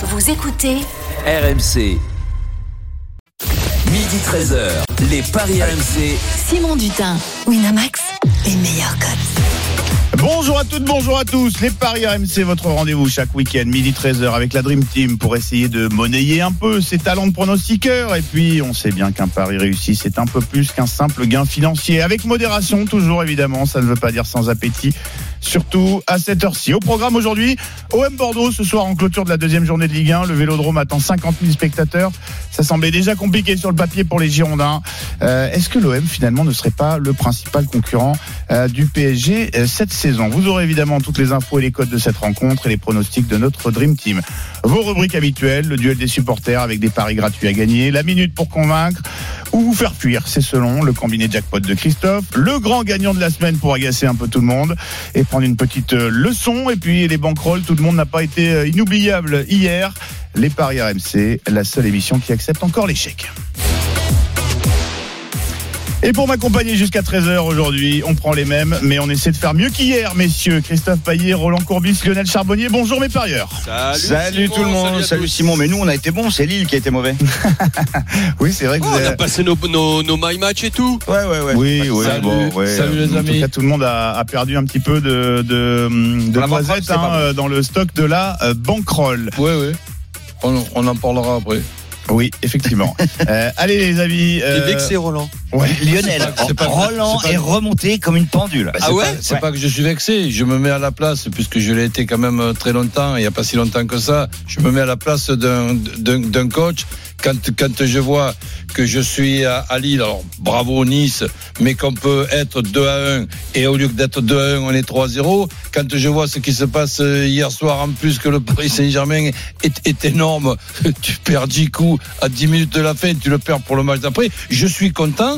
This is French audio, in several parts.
Vous écoutez RMC. Midi 13h, les Paris RMC. Simon Dutin, Winamax, les meilleurs codes. Bonjour à toutes, bonjour à tous. Les Paris RMC, votre rendez-vous chaque week-end, midi 13h avec la Dream Team pour essayer de monnayer un peu ses talents de pronostiqueur. Et puis, on sait bien qu'un pari réussi, c'est un peu plus qu'un simple gain financier. Avec modération, toujours évidemment, ça ne veut pas dire sans appétit. Surtout à cette heure-ci. Au programme aujourd'hui, OM Bordeaux, ce soir en clôture de la deuxième journée de Ligue 1. Le Vélodrome attend 50 000 spectateurs. Ça semblait déjà compliqué sur le papier pour les Girondins. Euh, Est-ce que l'OM finalement ne serait pas le principal concurrent euh, du PSG euh, cette saison? Vous aurez évidemment toutes les infos et les codes de cette rencontre et les pronostics de notre Dream Team. Vos rubriques habituelles, le duel des supporters avec des paris gratuits à gagner, la minute pour convaincre ou vous faire fuir, c'est selon le combiné jackpot de Christophe, le grand gagnant de la semaine pour agacer un peu tout le monde et prendre une petite euh, leçon et puis les banquerolles, tout le monde n'a pas été euh, inoubliable hier. Les paris RMC, la seule émission qui accepte encore l'échec. Et pour m'accompagner jusqu'à 13h aujourd'hui, on prend les mêmes, mais on essaie de faire mieux qu'hier, messieurs. Christophe Payet, Roland Courbis, Lionel Charbonnier, bonjour mes parieurs. Salut, Simon, tout le monde, salut salut. Simon. Mais nous, on a été bons, c'est Lille qui a été mauvais. Oui, c'est vrai que Oh, vous on avez... a passé nos, nos, nos my match et tout. Ouais, ouais, ouais. Oui, oui, Salut. bon, ouais. Salut, les En amis. tout cas, tout le monde a, a perdu un petit peu de, de, de noisettes c'est hein, dans le stock de la euh, banquerolle. Oui, oui. On, on en parlera après. Oui, effectivement. Euh, allez les amis. euh, T'es vexé, Roland. Ouais. Lionel, pas- pas- Roland est remonté comme une pendule. Ah ouais C'est pas que je suis vexé, je me mets à la place, puisque je l'ai été quand même euh, très longtemps, il n'y a pas si longtemps que ça, je me mets à la place d'un- coach. Quand, quand je vois que je suis à, à Lille, alors bravo Nice, mais qu'on peut être 2 à 1, et au lieu d'être 2 à 1, on est 3 à 0, quand je vois ce qui se passe euh, hier soir, en plus que le Paris Saint-Germain est, est énorme, tu perds 10 coups à 10 minutes de la fin, tu le perds pour le match d'après, je suis content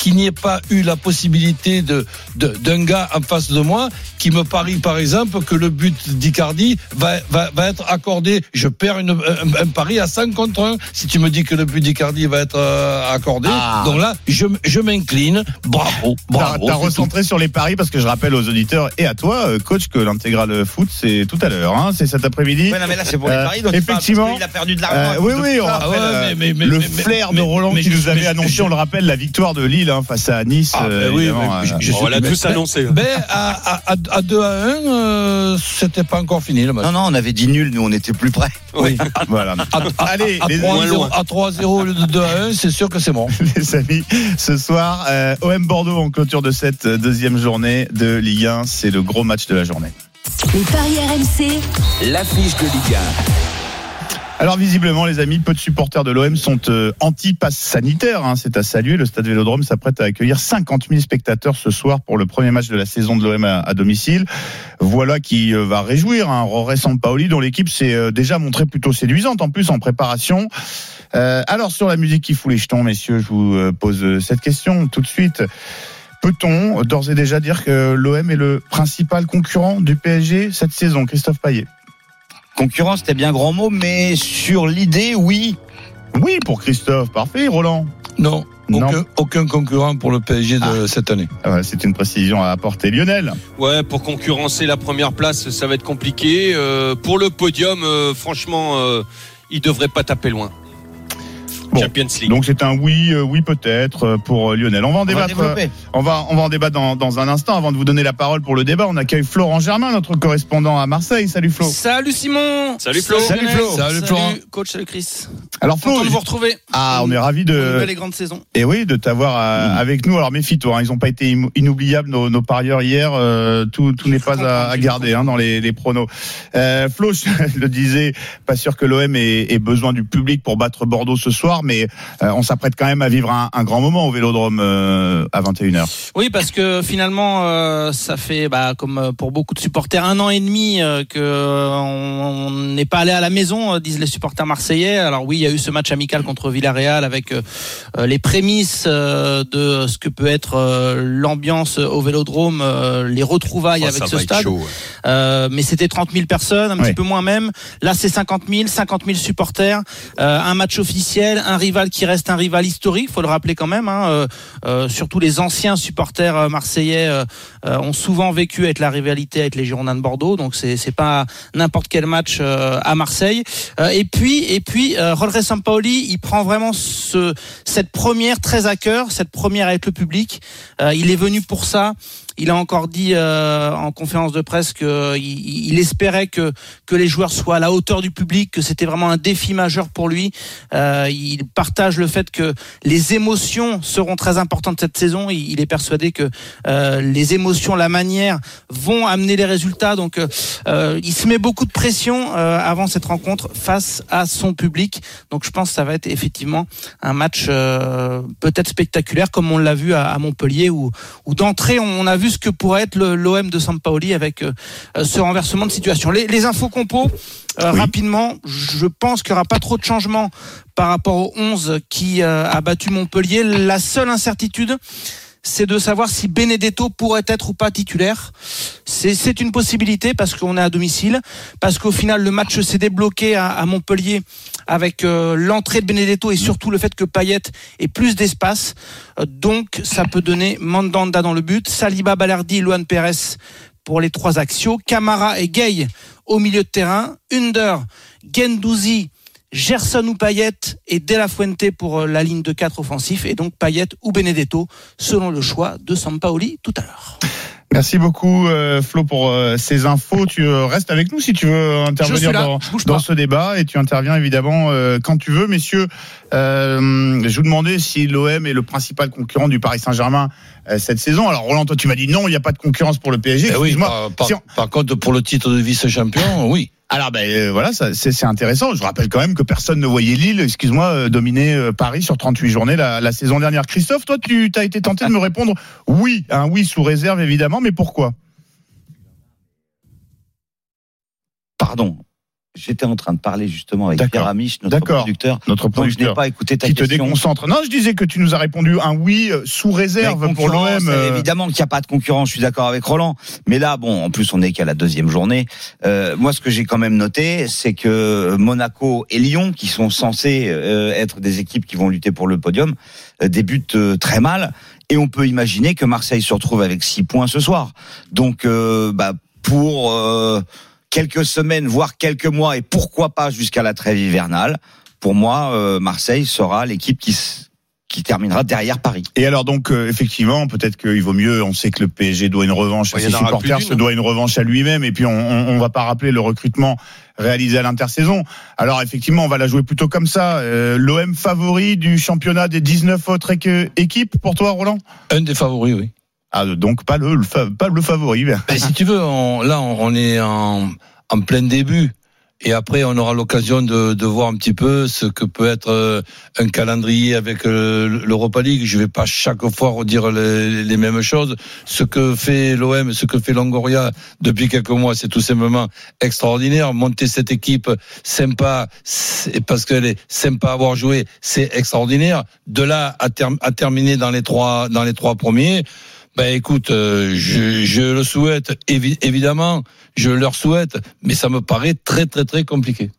qu'il n'y ait pas eu la possibilité de de- d'un gars en face de moi qui me parie par exemple que le but d'Icardi va, va, va être accordé. Je perds une, un, un pari à 5 contre 1 si tu me dis que le but d'Icardi va être euh, accordé. Ah. Donc là, je, je m'incline. Bravo, T'as bravo. t'as c'est tout. recentré sur les paris parce que je rappelle aux auditeurs et à toi, euh, coach, que l'intégral foot c'est tout à l'heure, hein, c'est cet après-midi. Ouais, non, mais là, c'est pour les Euh, paris. donc il effectivement, qu'il a perdu de Euh, l'argent. oui, de oui, on rappelle Ah ouais, euh, mais- mais- mais- le mais- flair mais- de Roland mais qui nous avait annoncé, je- on le rappelle, la victoire de Lille hein, face à Nice. Ah, euh, ben oui, je- euh, je On l'a tous annoncé. Mais à, à, à, à 2 à 1, euh, c'était pas encore fini le match. Non, non, on avait dit nul, nous, on était plus près. Oui. voilà. Allez, À les 3 amis, 0 à 3 0 au lieu de 2 à 1, c'est sûr que c'est bon. les amis, ce soir, euh, OM Bordeaux en clôture de cette deuxième journée de Ligue 1, c'est le gros match de la journée. Les paris RMC, L'affiche de Ligue Alors visiblement, les amis, peu de supporters de l'OM sont euh, anti-pass sanitaire. hein. c'est à saluer. Le stade Vélodrome s'apprête à accueillir 50 000 spectateurs ce soir pour le premier match de la saison de l'OM à, domicile. Voilà qui euh, va réjouir hein, Roré Sampaoli, dont l'équipe s'est euh, déjà montrée plutôt séduisante en plus en préparation. Euh, alors sur la musique qui fout les jetons, messieurs, je vous pose cette question tout de suite. Peut-on d'ores et déjà dire que l'OM est le principal concurrent du PSG cette saison, Christophe Payet? Concurrence, c'était bien grand mot, mais sur l'idée, oui. Oui, pour Christophe, parfait. Roland Non, Non. aucun, aucun concurrent pour le PSG de cette année. Ah ouais, C'est une précision à apporter. Lionel Ouais, pour concurrencer la première place, ça va être compliqué. Euh, pour le podium, euh, franchement, euh, il devrait pas taper loin. Bon. Champions League. Donc c'est un oui, euh, oui peut-être euh, pour euh, Lionel. On va en On va débattre. On va, on va en débattre dans, dans un instant. Avant de vous donner la parole pour le débat, on accueille Florent Germain, notre correspondant à Marseille. Salut Flo. Salut Simon Salut Flo. Salut. Flo. Salut Florent. coach, salut Chris Alors Flo, de vous retrouver ah, on est une de, nouvelle et grande saison et oui, de t'avoir euh, avec nous. Alors méfie-toi, hein, ils n'ont pas été inoubliables nos, nos parieurs hier. euh, tout, tout n'est pas à, à garder hein, dans les, les pronos. Euh, Flo, je le disais, pas sûr que l'OM ait, ait besoin du public pour battre Bordeaux ce soir, mais euh, on s'apprête quand même à vivre un, un grand moment au Vélodrome euh, à 21h. Oui parce que finalement euh, ça fait bah, comme pour beaucoup de supporters un an et demi euh, que on n'est pas allé à la maison euh, disent les supporters marseillais alors oui il y a eu ce match amical contre Villarreal avec les prémices euh, de ce que peut être euh, l'ambiance au Vélodrome euh, les retrouvailles Oh, avec ce stade chaud, ouais. Euh, mais c'était 30 000 personnes, un petit peu moins même. Là, c'est 50 000, 50 000 supporters, euh, un match officiel, un rival qui reste un rival historique, faut le rappeler quand même. Hein, euh, euh, surtout les anciens supporters euh, marseillais ont souvent vécu avec la rivalité avec les Girondins de Bordeaux, donc c'est c'est pas n'importe quel match à Marseille. Et puis et puis Rodriguez Sampaoli, il prend vraiment ce cette première très à cœur, cette première avec le public. Il est venu pour ça. Il a encore dit euh, en conférence de presse qu'il il espérait que, que les joueurs soient à la hauteur du public, que c'était vraiment un défi majeur pour lui. Euh, il partage le fait que les émotions seront très importantes cette saison. Il, est persuadé que euh, les émotions, la manière vont amener les résultats. Donc il se met beaucoup de pression avant cette rencontre face à son public. Donc je pense que ça va être effectivement un match peut-être spectaculaire comme on l'a vu à, à Montpellier où, où d'entrée on a vu que pourrait être l'OM de Sampaoli avec euh, ce renversement de situation. Les, les infos compos, euh, Oui. rapidement, je pense qu'il n'y aura pas trop de changements par rapport au 11 qui euh, a battu Montpellier. La seule incertitude, c'est de savoir si Benedetto pourrait être ou pas titulaire. C'est une possibilité parce qu'on est à domicile, parce qu'au final le match s'est débloqué à, Montpellier avec euh, l'entrée de Benedetto et surtout le fait que Payet ait plus d'espace. Euh, donc ça peut donner Mandanda dans le but, Saliba, Balardi Luan Pérez pour les trois axios, Camara et Gay au milieu de terrain, Under, Gendouzi, Gerson ou Payet et De La Fuente pour euh, la ligne de 4 offensif et donc Payet ou Benedetto selon le choix de Sampaoli tout à l'heure. Merci beaucoup euh, Flo pour euh, ces infos. Tu euh, restes avec nous si tu veux intervenir là, dans, ce débat et tu interviens évidemment quand tu veux. Messieurs, euh, je vous demandais si l'OM est le principal concurrent du Paris Saint-Germain cette saison. Alors Roland, toi tu m'as dit non, il n'y a pas de concurrence pour le PSG. Eh oui, Excuse-moi. par, par- Si on- par contre, pour le titre de vice-champion, oui. Alors ben euh, voilà, c'est intéressant. Je rappelle quand même que personne ne voyait Lille, excuse-moi, euh, dominer euh, Paris sur 38 journées la, la saison dernière. Christophe, toi tu as été tenté de me répondre oui, un oui sous réserve évidemment, mais pourquoi? Pardon. J'étais en train de parler justement avec. Pierre Amiche, notre producteur. Notre Donc je n'ai producteur pas écouté ta qui te question. déconcentre. Non, je disais que tu nous as répondu un oui euh, sous réserve pour concurrence, l'OM. euh, Évidemment qu'il n'y a pas de concurrence, je suis d'accord avec Roland. Mais là, bon, en plus, on n'est qu'à la deuxième journée. Euh, moi, ce que j'ai quand même noté, c'est que Monaco et Lyon, qui sont censés euh, être des équipes qui vont lutter pour le podium, euh, débutent euh, très mal. Et on peut imaginer que Marseille se retrouve avec six points ce soir. Donc, euh, bah, pour euh, quelques semaines, voire quelques mois, et pourquoi pas jusqu'à la trêve hivernale, pour moi, euh, Marseille sera l'équipe qui, qui terminera derrière Paris. Et alors donc euh, effectivement, peut-être qu'il vaut mieux. On sait que le PSG doit une revanche à Ouais, ses supporters, se doit une revanche à lui-même. Et puis on, on, on va pas rappeler le recrutement réalisé à l'intersaison. Alors effectivement, on va la jouer plutôt comme ça. Euh, L'OM favori du championnat des 19 autres équipes pour toi, Roland? Un des favoris, oui. Ah donc pas le, le pas le favori. Ben, si tu veux, on- là, on, est en, en plein début. Et après, on aura l'occasion de, de voir un petit peu ce que peut être euh, un calendrier avec euh, l'Europa League. Je vais pas chaque fois redire les, les mêmes choses. Ce que fait l'OM, ce que fait Longoria depuis quelques mois, c'est tout simplement extraordinaire. Monter cette équipe sympa, parce qu'elle est sympa à avoir joué, c'est extraordinaire. De là à, ter- à terminer dans les trois, dans les trois premiers. Ben écoute, euh, je, je le souhaite évi- évidemment, je leur souhaite, mais ça me paraît très très très compliqué.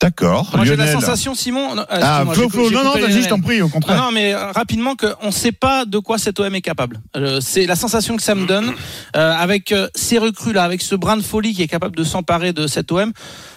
D'accord. Moi j'ai la sensation Simon non, Ah, Flo, non, non, vas-y, je t'en prie, au Non, contraire. non, mais euh, rapidement qu'on ne sait pas de quoi cet OM est capable. Euh, c'est la sensation que ça me donne euh, avec euh, ces recrues là, avec ce brin de folie qui est capable de s'emparer de cet OM.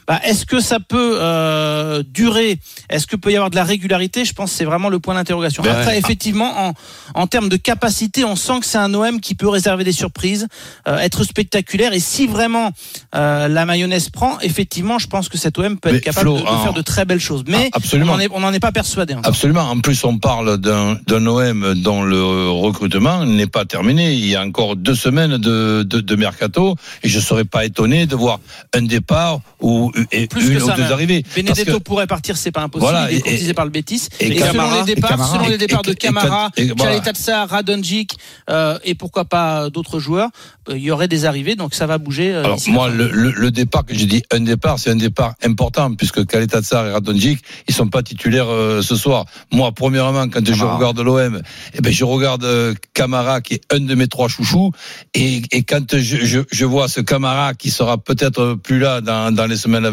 Bah, est-ce que ça peut euh, durer? Est-ce que peut y avoir de la régularité? Je pense que c'est vraiment le point d'interrogation. Ben Après, ouais. effectivement, en, en termes de capacité, on sent que c'est un OM qui peut réserver des surprises, euh, être spectaculaire. Et si vraiment euh, la mayonnaise prend, effectivement, je pense que cet OM peut Mais être capable Flo, de, de en- faire de très belles choses. Mais Ah, absolument. on n'en est, pas persuadé. encore. Absolument. En plus, on parle d'un OM dont le recrutement n'est pas terminé. Il y a encore deux semaines de, de, de mercato, et je serais pas étonné de voir un départ ou et Plus une que ou ça, deux même. arrivées. Benedetto que- pourrait partir, c'est pas impossible. Voilà, il est et- courtisé par le Bétis. et Et, Camara- selon les et départs, Camara- selon les et- départs de et- et- Camara, et- voilà. Khaled Radonjic euh, et pourquoi pas d'autres joueurs, euh, il y aurait des arrivées, donc ça va bouger. euh, Alors moi, le, le, le départ que j'ai dit un départ, c'est un départ important puisque Kaletatsar et Radonjic, ils sont pas titulaires euh, ce soir. Moi, premièrement, quand je Camara. regarde l'OM, eh ben je regarde euh, Camara qui est un de mes trois chouchous et, et quand je, je, je vois ce Camara qui sera peut-être plus là dans, dans les semaines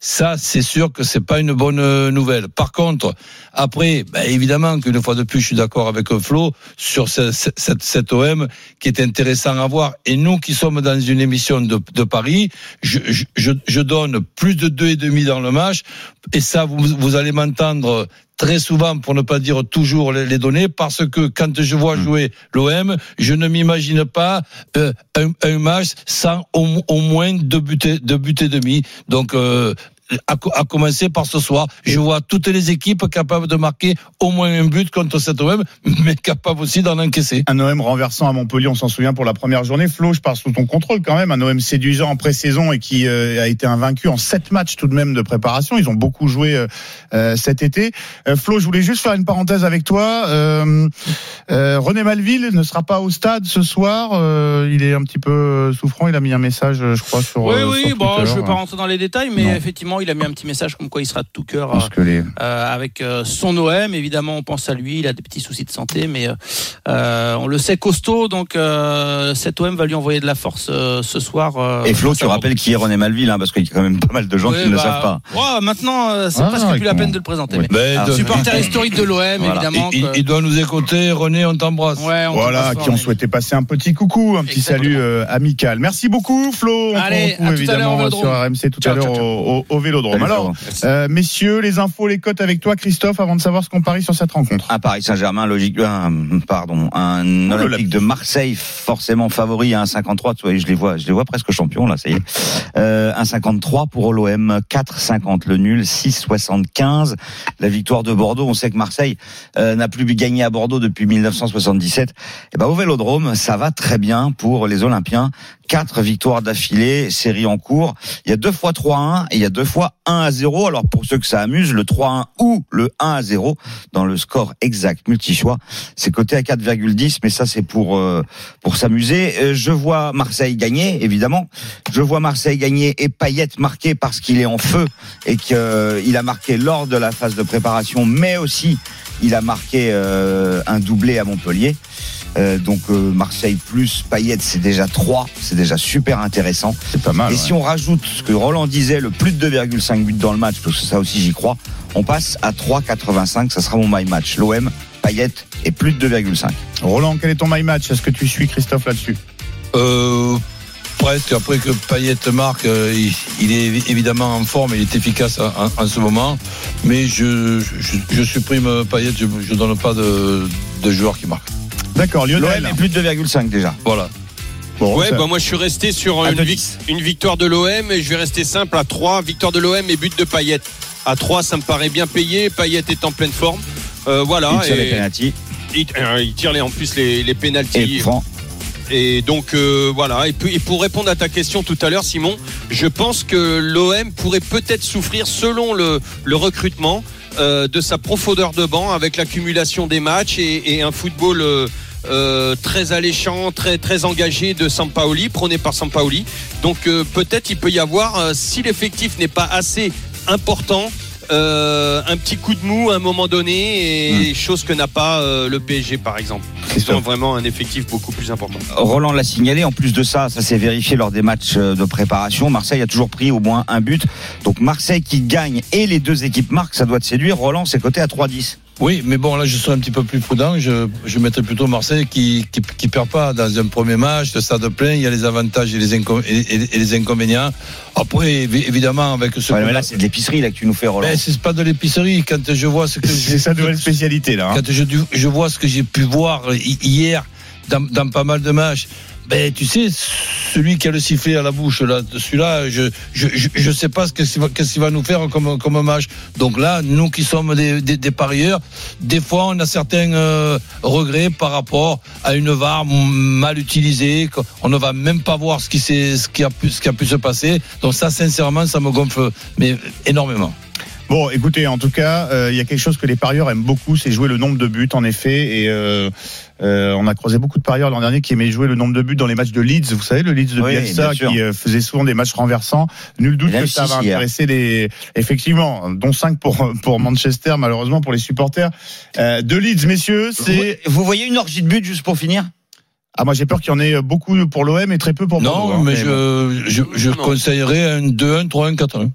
Ça, c'est sûr que c'est pas une bonne euh, nouvelle. Par contre, après, ben, évidemment qu'une fois de plus, je suis d'accord avec Flo sur ce- ce- cette, cette OM qui est intéressant à voir. Et nous qui sommes dans une émission de, Paris, je- je donne plus de deux et demi dans le match. Et ça, vous, vous allez m'entendre très souvent, pour ne pas dire toujours les, les données, parce que quand je vois jouer l'OM, je ne m'imagine pas euh, un, un match sans au, au moins deux buts, et- deux buts et demi. Donc, euh, à, à commencer par ce soir, je vois toutes les équipes capables de marquer au moins un but contre cet OM, mais capables aussi d'en encaisser. Un OM renversant à Montpellier, on s'en souvient pour la première journée. Flo, je pars sous ton contrôle quand même. Un OM séduisant en pré-saison et qui euh, a été invaincu en sept matchs tout de même de préparation. Ils ont beaucoup joué euh, euh, cet été. Euh, Flo, je voulais juste faire une parenthèse avec toi. Euh, euh, René Malville ne sera pas au stade ce soir. Euh, il est un petit peu souffrant. Il a mis un message, je crois, sur. Oui, oui, sur bon, je ne vais pas rentrer dans les détails, mais Non. effectivement, il a mis un petit message comme quoi il sera de tout cœur les- euh, avec euh, son OM. Évidemment, on pense à lui, il a des petits soucis de santé, mais euh, euh, on le sait costaud, donc euh, cet OM va lui envoyer de la force euh, ce soir. euh, Et Flo, tu rappelles qui est René Malville, hein, parce qu'il y a quand même pas mal de gens qui ne le bah, savent pas. maintenant, euh, c'est Ah, presque plus la peine de le présenter. Oui. mais Ben, Ah, de- supporter historique de l'OM, Voilà. évidemment. il, que- il doit nous écouter, René, on t'embrasse. Ouais, on Voilà, qui ont souhaité passer un petit coucou, un petit Exactement. salut euh, amical. Merci beaucoup, Flo. On Allez, se retrouve à tout à l'heure au évidemment sur RMC tout Ciao, à l'heure au, au- au Vélodrome. Alors, euh, messieurs, les infos, les cotes avec toi, Christophe, avant de savoir ce qu'on parie sur cette rencontre. Un Paris Saint-Germain, logique, un, pardon, un Oh, Olympique de Marseille, forcément favori à 1,53. Tu vois, je les vois, je les vois presque champions là, ça y est. Euh, 1,53 pour l'OM, 4,50 le nul, 6,75 la victoire de Bordeaux. On sait que Marseille euh, n'a plus gagné à Bordeaux depuis 1977. Et ben au Vélodrome, ça va très bien pour les Olympiens. Quatre victoires d'affilée, série en cours. Il y a deux fois 3-1 et il y a deux fois 1 à 0. Alors pour ceux que ça amuse, le 3-1 ou le 1 à 0 dans le score exact multi-choix, c'est coté à 4,10, mais ça c'est pour euh, pour s'amuser. Euh, Je vois Marseille gagner, évidemment. Je vois Marseille gagner et Payet marquer parce qu'il est en feu et qu'il a marqué lors de la phase de préparation, mais aussi il a marqué euh, un doublé à Montpellier. Euh, donc euh, Marseille plus Payet, c'est déjà 3, c'est déjà super intéressant. C'est pas mal. Et si on rajoute ce que Roland disait, le plus de 2,5 buts dans le match, parce que ça aussi j'y crois, on passe à 3,85, ça sera mon my match. L'OM, Payet et plus de 2,5. Roland, quel est ton my match? Est-ce que tu suis Christophe là-dessus? Euh, presque. Après que Payet marque, il, il est évidemment en forme, il est efficace en, en- en ce moment. Mais je, je, je supprime Payet, je ne donne pas de, de joueur qui marque. D'accord, L'OM Lionel. est plus de 2,5 déjà. Voilà. Bon, Ouais, ça- bah moi je suis resté sur À une, vic- victoire de l'OM et je vais rester simple à 3 victoire de l'OM et but de Payet. À 3 ça me paraît bien payé, Payet est en pleine forme. Euh, voilà, il tire les et pénaltys il, euh, il tire les, en plus les, les et pénalties. franc. Et donc euh, voilà. Et, puis, et pour répondre à ta question tout à l'heure, Simon, je pense que l'OM pourrait peut-être souffrir selon le, le recrutement euh, de sa profondeur de banc avec l'accumulation des matchs et, et un football. Euh, très alléchant, très très engagé de Sampaoli, prôné par Sampaoli. Donc euh, peut-être il peut y avoir, euh, si l'effectif n'est pas assez important, un petit coup de mou à un moment donné, et chose que n'a pas le PSG par exemple. Ils ont vraiment un effectif beaucoup plus important. Roland l'a signalé. En plus de ça, ça s'est vérifié lors des matchs de préparation. Marseille a toujours pris au moins un but. Donc Marseille qui gagne et les deux équipes marquent, ça doit te séduire. Roland, c'est coté à 3,10. Oui, mais bon, là, je serais un petit peu plus prudent. Je, je mettrais plutôt Marseille qui, qui, qui perd pas dans un premier match, le stade plein. Il y a les avantages et les, inco- et, et- et les inconvénients. Après, évi- évidemment, avec ce Ouais, mais là, c'est de l'épicerie là que tu nous fais, Roland. Ben, c'est pas de l'épicerie. Quand je vois ce que C'est sa nouvelle spécialité là. hein. quand je, je vois ce que j'ai pu voir hi- hier dans, dans pas mal de matchs, ben tu sais, celui qui a le sifflet à la bouche là, celui-là, je je, je je sais pas ce que qu'il va, nous faire comme comme match. Donc là, nous qui sommes des, parieurs, des fois on a certains euh, regrets par rapport à une VAR mal utilisée. On ne va même pas voir ce qui ce qui a pu se passer. Donc ça, sincèrement, ça me gonfle mais énormément. Bon, écoutez, en tout cas, euh, il y a quelque chose que les parieurs aiment beaucoup, c'est jouer le nombre de buts, en effet. Et euh, euh, on a croisé beaucoup de parieurs l'an dernier qui aimaient jouer le nombre de buts dans les matchs de Leeds. Vous savez, le Leeds de Oui, Bielsa qui euh, faisait souvent des matchs renversants. Nul doute que ça M6 va intéresser les, effectivement, dont 5 pour pour Manchester, malheureusement pour les supporters euh, de Leeds, messieurs. C'est Vous, vous voyez une orgie de buts juste pour finir? Ah, moi j'ai peur qu'il y en ait beaucoup pour l'OM et très peu pour Bordeaux. Non, hein, mais bon. je, je, je Non. conseillerais un 2-1, 3-1, 4-1.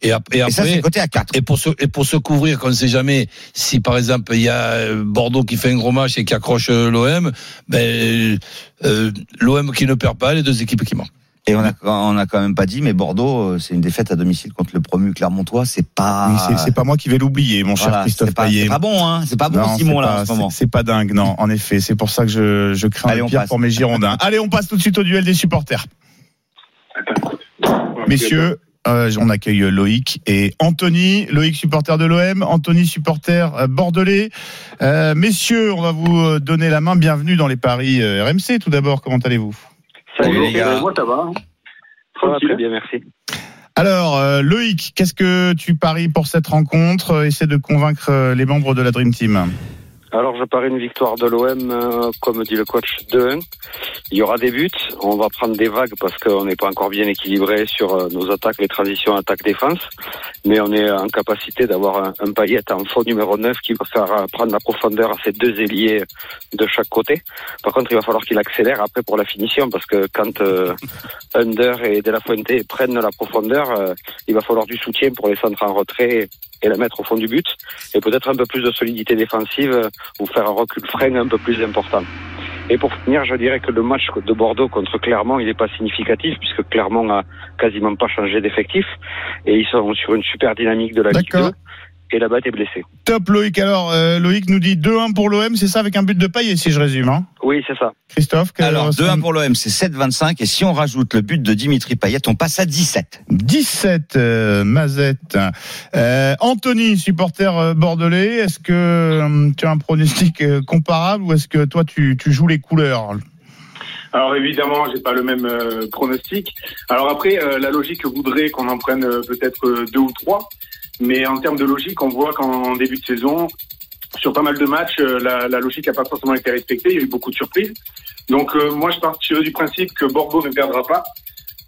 Et, ap- et Et ça, c'est côté à 4. et pour se, et pour se couvrir, qu'on ne sait jamais si par exemple il y a euh, Bordeaux qui fait un gros match et qui accroche euh, l'OM, ben, euh, l'OM qui ne perd pas, les deux équipes qui marquent. Et on a, on a quand même pas dit, mais Bordeaux, c'est une défaite à domicile contre le promu Clermontois. C'est pas. Oui, c'est- pas moi qui vais l'oublier, mon cher Voilà, Christophe c'est pas, Payet. c'est pas bon, hein. C'est pas bon, Non, Simon, c'est là, pas- en ce moment. c'est- pas dingue, non, en effet. C'est pour ça que je, je crains Allez, le on pire pour mes Girondins. Allez, on passe tout de suite au duel des supporters. Messieurs, euh, on accueille Loïc et Anthony. Loïc, supporter de l'OM. Anthony, supporter euh, bordelais. Euh, messieurs, on va vous donner la main. Bienvenue dans les paris euh, RMC. Tout d'abord, comment allez-vous? Salut, les gars. Moi, ça va. hein. Ça va très bien, merci. Alors, euh, Loïc, qu'est-ce que tu paries pour cette rencontre? Essaie de convaincre les membres de la Dream Team. Alors, je parie une victoire de l'OM, euh, comme dit le coach, 2-1. Il y aura des buts. On va prendre des vagues parce qu'on n'est pas encore bien équilibré sur euh, nos attaques, les transitions attaque-défense. Mais on est en capacité d'avoir un, un paillette en faux numéro 9 qui va faire euh, prendre la profondeur à ces deux ailiers de chaque côté. Par contre, il va falloir qu'il accélère après pour la finition parce que quand euh, Under et De La Fuente prennent la profondeur, euh, il va falloir du soutien pour les centres en retrait et la mettre au fond du but et peut-être un peu plus de solidité défensive ou faire un recul frein un peu plus important. Et pour finir, je dirais que le match de Bordeaux contre Clermont, il n'est pas significatif puisque Clermont a quasiment pas changé d'effectif et ils sont sur une super dynamique de la Ligue 2 D'accord. Et la batte est blessée. Top Loïc. Alors, euh, Loïc nous dit 2-1 pour l'OM, c'est ça avec un but de paille, si je résume. Hein? Oui, c'est ça. Christophe Alors, 2-1 pour l'OM, c'est 7-25. Et si on rajoute le but de Dimitri Payet, on passe à 17. 17, euh, Mazette. Euh, Anthony, supporter euh, bordelais, est-ce que euh, tu as un pronostic comparable ou est-ce que toi tu, tu joues les couleurs? Alors évidemment, j'ai pas le même euh, pronostic. Alors après, euh, la logique voudrait qu'on en prenne euh, peut-être euh, deux ou trois, mais en termes de logique, on voit qu'en début de saison, sur pas mal de matchs, euh, la, logique n'a pas forcément été respectée. Il y a eu beaucoup de surprises. Donc euh, moi, je partirais du principe que Bordeaux ne perdra pas.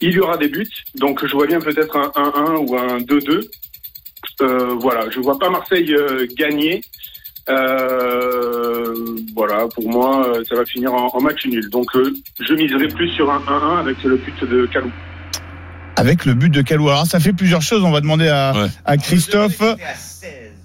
Il y aura des buts, donc je vois bien peut-être un 1-1 ou un 2-2. Euh, voilà, je vois pas Marseille euh, gagner. Euh, voilà, pour moi, ça va finir en, en match nul. Donc, je miserai plus sur un 1-1 avec le but de Calou. Avec le but de Calou. Alors ça fait plusieurs choses, on va demander à, Ouais. à Christophe.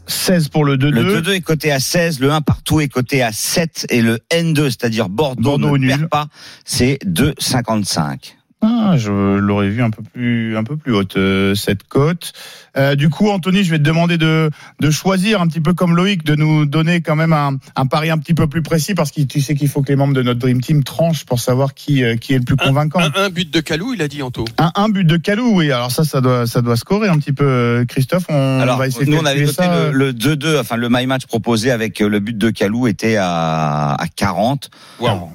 16 pour le 2-2. Le 2-2 est coté à 16, le 1 partout est coté à 7 et le N2, c'est-à-dire Bordeaux, Bordeaux ne nul. perd pas, c'est 2,55. Ah, je l'aurais vu un peu plus, un peu plus haute euh, cette cote. Euh, du coup, Anthony, je vais te demander de, de choisir un petit peu comme Loïc, de nous donner quand même un, un pari un petit peu plus précis parce que tu sais qu'il faut que les membres de notre Dream Team tranchent pour savoir qui, euh, qui est le plus convaincant. Un, un but de Calou, il a dit Anto. Un, un but de Calou, oui. Alors ça, ça doit, ça doit scorer un petit peu, euh, Christophe. On Alors, va essayer nous, de on avait noté ça. le, le 2-2, enfin, le my match proposé avec euh, le but de Calou était à, à 40. Waouh.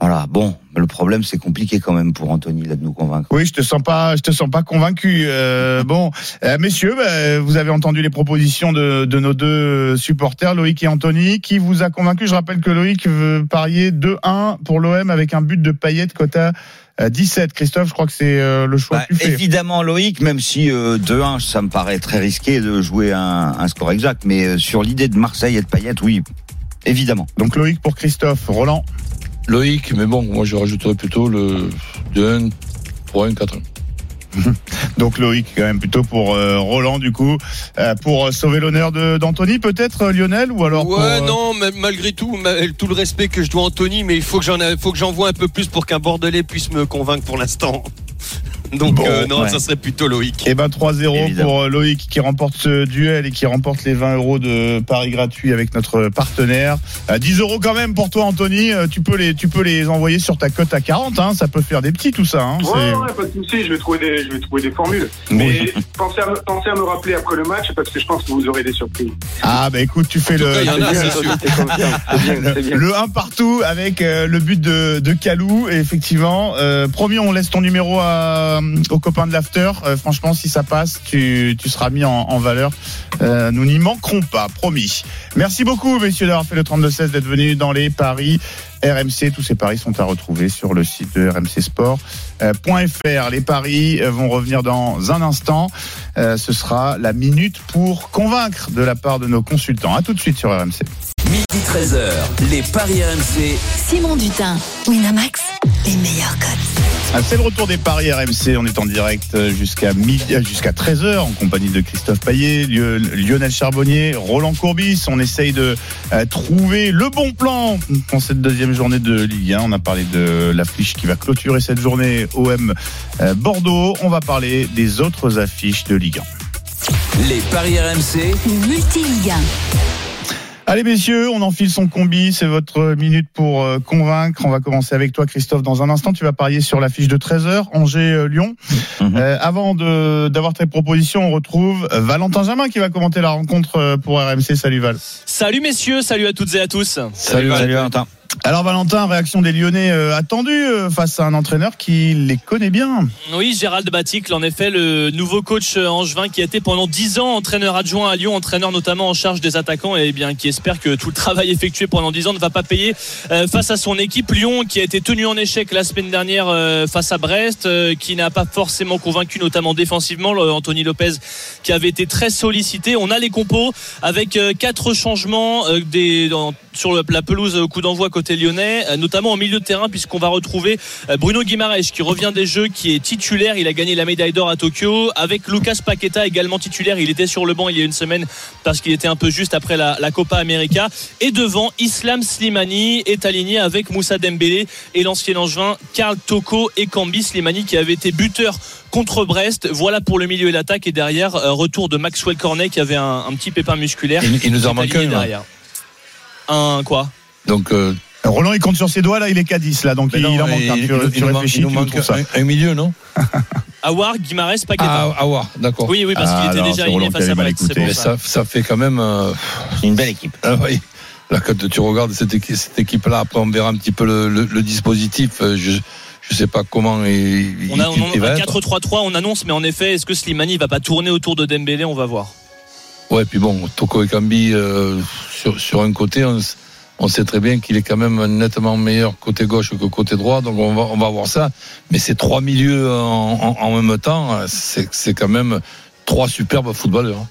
Voilà, bon, le problème, c'est compliqué quand même pour Anthony, là, de nous convaincre. Oui, je te sens pas, je te sens pas convaincu. Euh, bon, euh, messieurs, bah, vous avez entendu les propositions de, de nos deux supporters, Loïc et Anthony. Qui vous a convaincu? Je rappelle que Loïc veut parier 2-1 pour l'OM avec un but de Payet quota euh, 17. Christophe, je crois que c'est euh, le choix Bah, évidemment, Loïc, même si euh, 2-1, ça me paraît très risqué de jouer un, un score exact, mais euh, sur l'idée de Marseille et de Payet, oui, évidemment. Donc Loïc pour Christophe, Roland. Loïc, mais bon, moi je rajouterais plutôt le 2-1, 3-1, 4-1. Donc Loïc quand même plutôt pour euh, Roland du coup, euh, pour euh, sauver l'honneur de- d'Anthony peut-être euh, Lionel ou alors ouais, pour, euh, non, mais malgré tout, ma- tout le respect que je dois à Anthony, mais il faut que j'en faut que j'en vois un peu plus pour qu'un Bordelais puisse me convaincre pour l'instant. Donc Bon, euh, non, ouais. ça serait plutôt Loïc. Eh ben 3-0 Évidemment. pour euh, Loïc qui remporte ce duel et qui remporte les 20 euros de paris gratuit avec notre partenaire. Euh, 10 euros quand même pour toi Anthony. Euh, tu peux les tu peux les envoyer sur ta cote à 40. Hein. Ça peut faire des petits tout ça. Hein. Ouais, ouais, pas de souci, je vais trouver des, je vais trouver des formules. Oui. Mais pensez à, me- pensez à me rappeler après le match parce que je pense que vous aurez des surprises. Ah bah écoute tu fais le cas, le- c'est sûr. C'est confiant, c'est bien, c'est bien. le 1 partout avec euh, le but de, de Calou et effectivement euh, promis on laisse ton numéro à, aux copains de l'after Euh, franchement si ça passe tu, tu seras mis en, en valeur. Euh, nous n'y manquerons pas promis. Merci beaucoup messieurs d'avoir fait le 32-16 d'être venus dans les paris RMC tous ces paris sont à retrouver sur le site de rmcsport.fr les paris euh, vont revenir dans un instant. Euh, ce sera la minute pour convaincre de la part de nos consultants. À tout de suite sur RMC 13h, les Paris RMC. Simon Dutin, Winamax, les meilleurs. Ah, C'est le retour des paris RMC. On est en direct euh, jusqu'à midi, euh, jusqu'à 13h en compagnie de Christophe Payet, Lio- Lionel Charbonnier, Roland Courbis. On essaye de euh, trouver le bon plan pour cette deuxième journée de Ligue 1. On a parlé de l'affiche qui va clôturer cette journée OM Bordeaux. On va parler des autres affiches de Ligue 1. Les Paris RMC. Multi-Ligue 1. Allez messieurs, on enfile son combi, c'est votre minute pour euh, convaincre. On va commencer avec toi Christophe dans un instant. Tu vas parier sur l'affiche de 13h, Angers-Lyon. Mhm. Euh, avant de- d'avoir tes propositions, on retrouve euh, Valentin Jamin qui va commenter la rencontre euh, pour RMC. Salut Val. Salut messieurs, salut à toutes et à tous. Salut, Salut Valentin. Alors Valentin, réaction des Lyonnais euh, attendue euh, face à un entraîneur qui les connaît bien. Oui, Gérald Baticle, en effet, le nouveau coach euh, angevin qui a été pendant 10 ans entraîneur adjoint à Lyon, entraîneur notamment en charge des attaquants et bien qui espère que tout le travail effectué pendant 10 ans ne va pas payer euh, face à son équipe Lyon qui a été tenu en échec la semaine dernière face à Brest, qui n'a pas forcément convaincu notamment défensivement Anthony Lopez qui avait été très sollicité. On a les compos avec quatre changements des, dans- sur la pelouse au coup d'envoi côté lyonnais, euh, notamment en milieu de terrain puisqu'on va retrouver euh, Bruno Guimaraes qui revient des Jeux, qui est titulaire. Il a gagné la médaille d'or à Tokyo. Avec Lucas Paqueta également titulaire. Il était sur le banc il y a une semaine parce qu'il était un peu juste après la, la Copa América. Et devant, Islam Slimani est aligné avec Moussa Dembélé et l'ancien angevin Karl Toko et Kambi Slimani qui avait été buteur contre Brest. Voilà pour le milieu et l'attaque. Et derrière, euh, retour de Maxwell Cornet qui avait un, un petit pépin musculaire. Il, il nous en manque un. derrière. Un quoi Donc, euh, Roland il compte sur ses doigts là, il est qu'à 10 là, donc il, non, il en manque un. il- Tu, manque- tu ça. un, un milieu, non Awar, Guimaraes, Paqueta. Ah, ah, ouais, d'accord. oui, oui, parce Ah, qu'il était alors, déjà aligné face à Brest. Mais ça. ça, ça fait quand même. euh, une belle équipe. ah oui. Là, quand tu regardes cette équipe, cette équipe-là, après on verra un petit peu le, le- le dispositif. euh, Je je sais pas comment il, On a, il- on il a va un être. 4-3-3, on annonce, mais en effet, est-ce que Slimani va pas tourner autour de Dembélé On va voir. Ouais, puis bon, Toko et Kambi euh, sur, sur un côté, on, sait très bien qu'il est quand même nettement meilleur côté gauche que côté droit, donc on va, on va voir ça. Mais ces trois milieux en, en- en même temps, c'est quand même trois superbes footballeurs.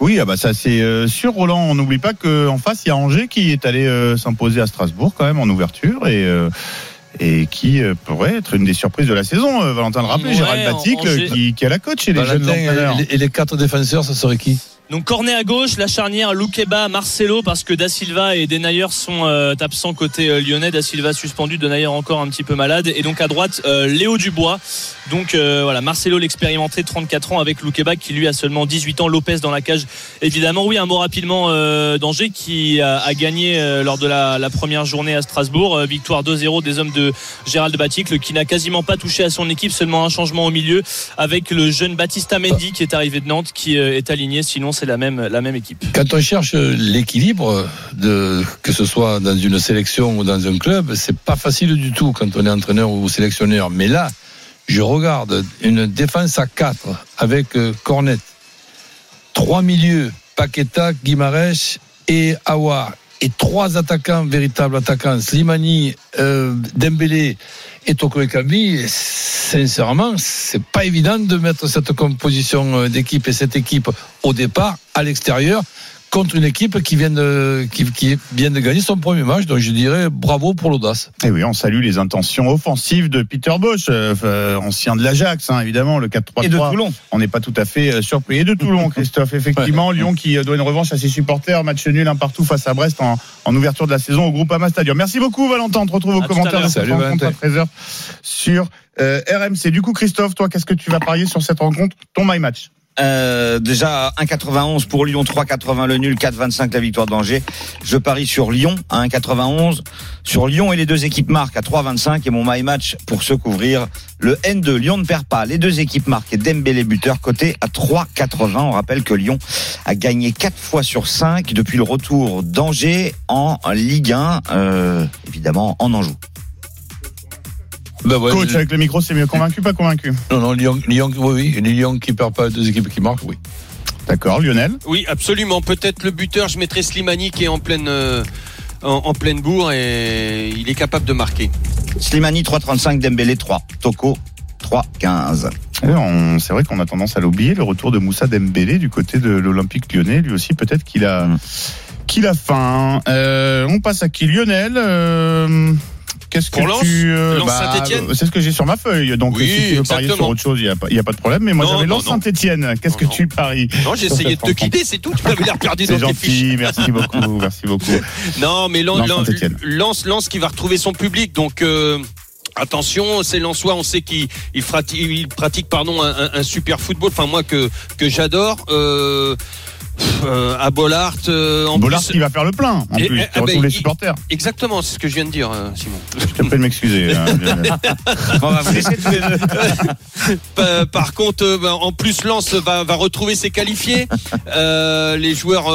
Oui, ah bah ça c'est euh, sûr Roland. On n'oublie pas qu'en face il y a Angers qui est allé euh, s'imposer à Strasbourg quand même en ouverture et euh, et qui euh, pourrait être une des surprises de la saison. Euh, Valentin le rappelait, Ouais, Gérald Angers. qui, qui a la coach chez les jeunes Valentin, entraîneurs. et, les- et les quatre défenseurs, ça serait qui? Donc Cornet à gauche, la charnière Loukeba, Marcelo parce que Da Silva et Denayer sont euh, absents côté euh, lyonnais. Da Silva suspendu, Denayer encore un petit peu malade. Et donc à droite, euh, Léo Dubois. Donc euh, voilà, Marcelo l'expérimenté, 34 ans avec Loukeba qui lui a seulement 18 ans. Lopez dans la cage. Évidemment, oui, un mot rapidement euh, d'Angers qui a, a gagné euh, lors de la, la première journée à Strasbourg. Victoire 2-0 des hommes de Gérald Baticle qui n'a quasiment pas touché à son équipe, seulement un changement au milieu avec le jeune Baptista Mendy qui est arrivé de Nantes qui est aligné. Sinon, c'est la même, équipe. Quand on cherche l'équilibre, que ce soit dans une sélection ou dans un club, c'est pas facile du tout quand on est entraîneur ou sélectionneur. Mais là, je regarde une défense à 4 avec euh, Cornet, trois milieux, Paqueta, Guimarães et Awa, et trois attaquants, véritables attaquants, Slimani, euh, Dembélé et Toko Ekambi, sincèrement, c'est pas évident de mettre cette composition euh, d'équipe et cette équipe au départ, à l'extérieur, contre une équipe qui vient de, qui, qui vient de gagner son premier match. Donc je dirais bravo pour l'audace. Et oui, on salue les intentions offensives de Peter Bosch, euh, euh, ancien de l'Ajax, hein, évidemment, le 4-3-3. Et de Toulon. On n'est pas tout à fait euh, surpris. Et de Toulon, Christophe, effectivement, Lyon qui doit une revanche à ses supporters, match nul un partout face à Brest en, en ouverture de la saison au Groupama Stadium. Merci beaucoup Valentin, on te retrouve aux À commentaires de cette Salut, rencontre à Valentin. 13h sur euh, RMC. Du coup, Christophe, toi, qu'est-ce que tu vas parier sur cette rencontre Ton my match? Euh, déjà 1,91 pour Lyon, 3,80 le nul, 4,25 la victoire d'Angers. Je parie sur Lyon à 1,91. Sur Lyon et les deux équipes marquent à 3,25 et mon my match pour se couvrir. Le N2, Lyon ne perd pas. Les deux équipes marquent et Dembélé buteur côté à 3,80. On rappelle que Lyon a gagné 4 fois sur 5 depuis le retour d'Angers en Ligue 1, euh, évidemment en Anjou. Ben ouais, Coach, avec le micro, c'est mieux convaincu, pas convaincu? Non, non, Lyon, Lyon, oui, oui, Lyon qui perd pas, deux équipes qui marquent, oui. D'accord, Lionel? Oui, absolument. Peut-être le buteur, je mettrais Slimani qui est en pleine, euh, en, en pleine bourre et il est capable de marquer. Slimani 3,35, Dembélé 3, Toko 3,15. Eh, on- C'est vrai qu'on a tendance à l'oublier, le retour de Moussa Dembélé du côté de l'Olympique lyonnais. Lui aussi, peut-être qu'il a. Qui l'a faim Euh, On passe à qui? Lionel euh, Qu'est-ce que Lens tu euh, Lens Saint-Étienne C'est ce que j'ai sur ma feuille. Donc Oui, si tu veux parier sur autre chose, il n'y a, pas- a de problème. Mais moi j'avais Lens. Saint-Etienne. Qu'est-ce que tu paries Non, essayé de te quitter, c'est tout. Tu m'avais l'air perdu dans tes fiches. gentil, merci beaucoup, merci beaucoup. Non, mais Lens, Lens qui va retrouver son public. Donc euh, attention, c'est Lensois. On sait qu'il il pratique, il pratique pardon un, super football. Enfin moi que que j'adore. Euh, euh, à Bollard, euh, en Bollard plus. qui va faire le plein, en Et- plus, qui ah ben, les supporters. Exactement, c'est ce que je viens de dire, euh, Simon. Je te de m'excuser. hein, Lionel. On va vous laisser tous les deux. Pa- Par contre, euh, bah, en plus, Lens va, va retrouver ses qualifiés. Euh, les joueurs,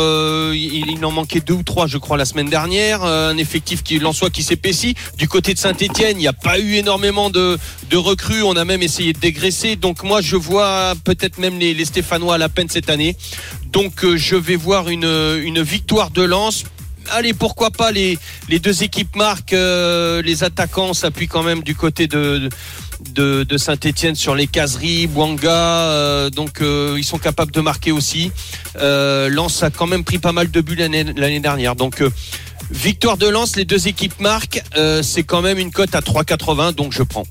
il, il en manquait deux ou trois, je crois, la semaine dernière. Un effectif qui Lensois qui s'épaissit. Du côté de Saint-Etienne, il n'y a pas eu énormément de, de recrues. On a même essayé de dégraisser. Donc moi, je vois peut-être même les, les Stéphanois à la peine cette année. Donc euh, je vais voir une, une victoire de Lens. Allez, pourquoi pas les, les deux équipes marquent, euh, les attaquants s'appuient quand même du côté de, de, Saint-Etienne sur les caseries, Bouanga, euh, donc euh, ils sont capables de marquer aussi. Euh, Lens a quand même pris pas mal de buts l'année dernière. Donc euh, victoire de Lens, les deux équipes marquent, euh, c'est quand même une cote à 3,80, donc je prends.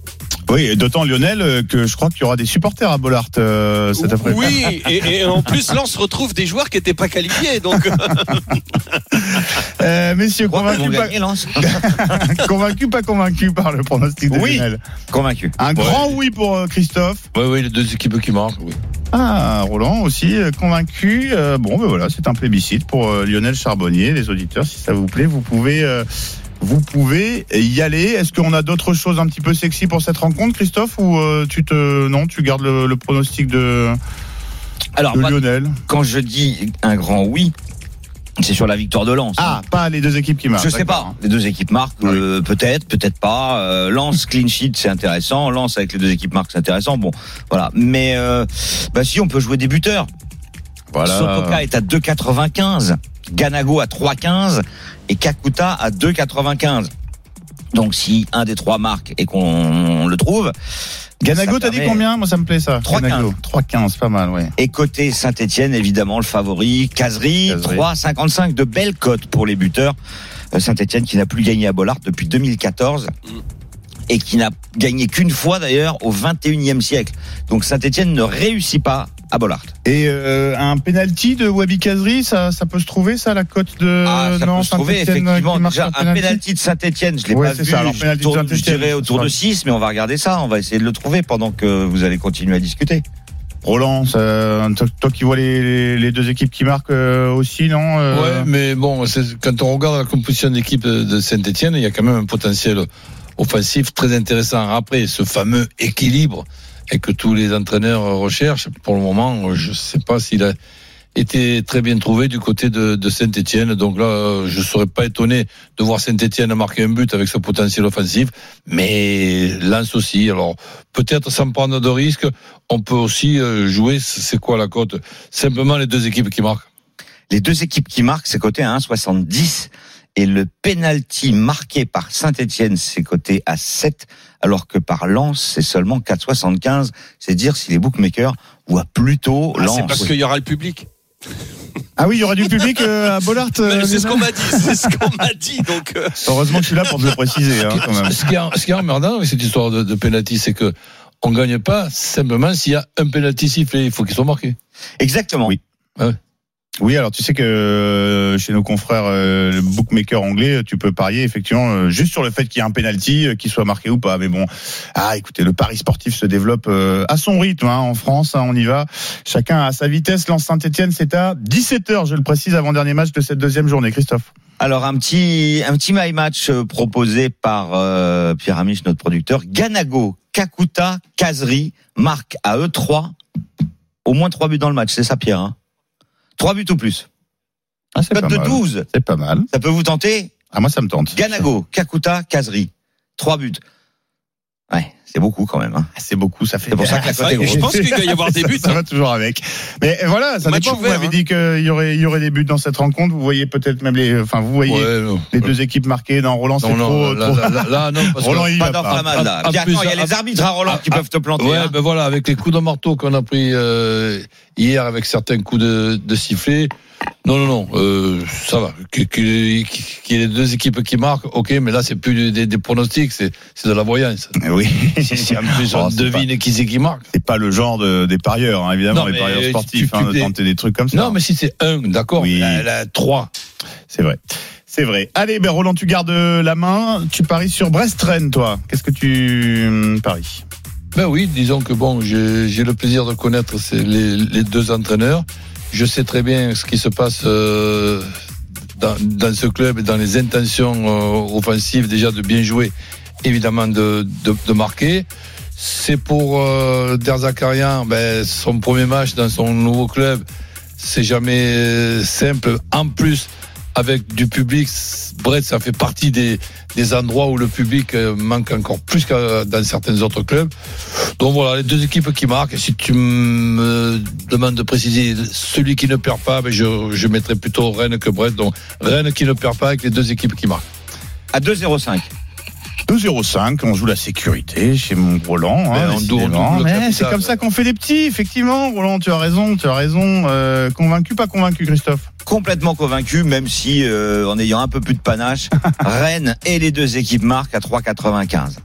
Oui, et d'autant Lionel euh, que je crois qu'il y aura des supporters à Bollard euh, cet après-midi. Oui, et, et en plus Lens retrouve des joueurs qui n'étaient pas qualifiés, donc Euh, messieurs, convaincus pas, convaincus, pas convaincus par le pronostic de Oui. Lionel Convaincu. Un grand oui pour euh, Christophe. Oui, oui, les deux équipes qui marquent. Oui. Ah, Roland aussi euh, convaincu. Euh, bon, ben voilà, c'est un plébiscite pour euh, Lionel Charbonnier. Les auditeurs, si ça vous plaît, vous pouvez, euh, vous pouvez y aller. Est-ce qu'on a d'autres choses un petit peu sexy pour cette rencontre, Christophe, ou euh, tu te, non, tu gardes le, le pronostic de, Alors, de moi, Lionel? quand je dis un grand oui, c'est sur la victoire de Lens. Ah, pas les deux équipes qui marquent. Je sais pas. Les deux équipes marquent, oui. euh, peut-être, peut-être pas. Euh, Lens clean sheet, c'est intéressant. Lens avec les deux équipes marquent, c'est intéressant. Bon, voilà. Mais euh, bah si, on peut jouer des buteurs. Voilà. Sotoka est à 2,95, Ganago à 3,15 et Kakuta à 2,95. Donc si un des trois marque et qu'on le trouve, Ganago, t'as dit combien? Moi, ça me plaît ça. 3,15. Ganago. 3,15, pas mal, ouais. Et côté Saint-Etienne, évidemment, le favori, Casery, Cazerie. 3,55 de belles cotes pour les buteurs. Euh, Saint-Etienne qui n'a plus gagné à Bollard depuis 2014 et qui n'a gagné qu'une fois d'ailleurs au 21e siècle. Donc Saint-Etienne ne réussit pas à Bollard. Et euh, un penalty de Wabi Kazri, ça, ça peut se trouver, ça, la cote de Ah, ça non, peut se trouver effectivement déjà un penalty de Saint-Etienne, je l'ai Ouais, pas c'est vu. ça, alors, je, tourne, je Saint-Étienne, dirais autour de 6, mais on va regarder ça, on va essayer de le trouver pendant que vous allez continuer à discuter. Roland, ça- toi, toi qui vois les, deux équipes qui marquent euh, aussi, non euh, Ouais, mais bon, quand on regarde la composition d'équipe de de Saint-Etienne, il y a quand même un potentiel offensif très intéressant. Après, ce fameux équilibre et que tous les entraîneurs recherchent, pour le moment, je ne sais pas s'il a été très bien trouvé du côté de, Saint-Etienne. Donc là, je ne serais pas étonné de voir Saint-Etienne marquer un but avec ce potentiel offensif, mais Lens aussi. Alors, peut-être sans prendre de risques, on peut aussi euh, jouer, c'est quoi la cote? Simplement les deux équipes qui marquent. Les deux équipes qui marquent, c'est coté à 1,70. Et le penalty marqué par Saint-Etienne, c'est coté à 7, alors que par Lens, c'est seulement 4,75. C'est dire si les bookmakers voient plutôt Ah, Lens. c'est parce qu'il y aura le public. Ah oui, il y aura du public euh, à Bollard. euh, c'est ce qu'on m'a dit, c'est ce qu'on m'a dit. Donc euh, Heureusement que je suis là pour te le préciser, hein, quand même. Ce qui est, ce qui est emmerdant avec cette histoire de, de penalty, c'est que on gagne pas simplement s'il y a un penalty sifflé. Il faut qu'il soit marqué. Exactement. Oui. Oui, alors tu sais que euh, chez nos confrères euh, le bookmaker anglais, tu peux parier effectivement euh, juste sur le fait qu'il y ait un penalty, qu'il soit marqué ou pas. Mais bon, ah écoutez, le pari sportif se développe à son rythme hein, en France. hein, on y va, chacun à sa vitesse. Lance Saint-Etienne, c'est à 17 h je le précise, avant dernier match de cette deuxième journée. Christophe. Alors un petit un petit my match proposé par Pierre Amiche, notre producteur. Ganago, Kakuta, Kazri marque à eux trois au moins trois buts dans le match. C'est ça, Pierre. Hein? Trois buts ou plus. Ah, c'est Cote de mal. 12. C'est pas mal. Ça peut vous tenter Ah moi ça me tente. Ganago, Kakuta, Kazri. Trois buts. Ouais, c'est beaucoup quand même. Hein. Ah, C'est beaucoup, ça fait. C'est pour ça que la est que je pense qu'il va y avoir des buts. Ça, hein. va toujours avec. Mais voilà, ça Match dépend. Vous ouvert, m'avez hein. dit qu'il y aurait, il y aurait des buts dans cette rencontre. Vous voyez peut-être même les, enfin, vous voyez Ouais, les deux équipes marquées. dans Roland, c'est non, trop. là, trop- là, là, là, non, parce que- Roland, il y Pas d'enflammade là. Attends, il y a les arbitres à Roland qui ah, peuvent te planter. Ouais, hein. ben voilà, avec les coups de marteau qu'on a pris euh, hier avec certains coups de sifflet, Non, non, non, euh, ça va. Qu'il qu qu y ait les deux équipes qui marquent, ok, mais là, c'est plus des, des pronostics, c'est c'est de la voyance. Eh Oui. Si en plus Oh, on c'est devine qui c'est qui marque. C'est pas le genre de, des parieurs, hein, évidemment, Non, les mais parieurs tu- sportifs, tu- hein, tu- de tenter des trucs comme ça. Non, mais si c'est un, d'accord, Oui. la, la trois. C'est vrai. C'est vrai. Allez, ben Roland, tu gardes la main. Tu paries sur Brest-Rennes, toi. Qu'est-ce que tu hum, paries? Ben oui, disons que bon, j'ai le plaisir de connaître les deux entraîneurs. Je sais très bien ce qui se passe euh, dans, ce club dans les intentions euh, offensives déjà de bien jouer, évidemment de, de, marquer. C'est pour euh, Der Zakarian, ben, son premier match dans son nouveau club, c'est jamais simple. En plus, avec du public, Brest, ça fait partie des, des endroits où le public euh, manque encore plus que dans certains autres clubs. Donc voilà, les deux équipes qui marquent. Si tu me demandes de préciser celui qui ne perd pas, ben je, je mettrai plutôt Rennes que Brest. Donc Rennes qui ne perd pas avec les deux équipes qui marquent. À 2,05. 2-0-5, on joue la sécurité chez mon Roland. Ben, hein, capital. c'est comme ça qu'on fait des petits, effectivement. Roland, tu as raison, tu as raison. Euh, convaincu, pas convaincu, Christophe? Complètement convaincu, même si euh, en ayant un peu plus de panache, Rennes et les deux équipes marquent à 3,95.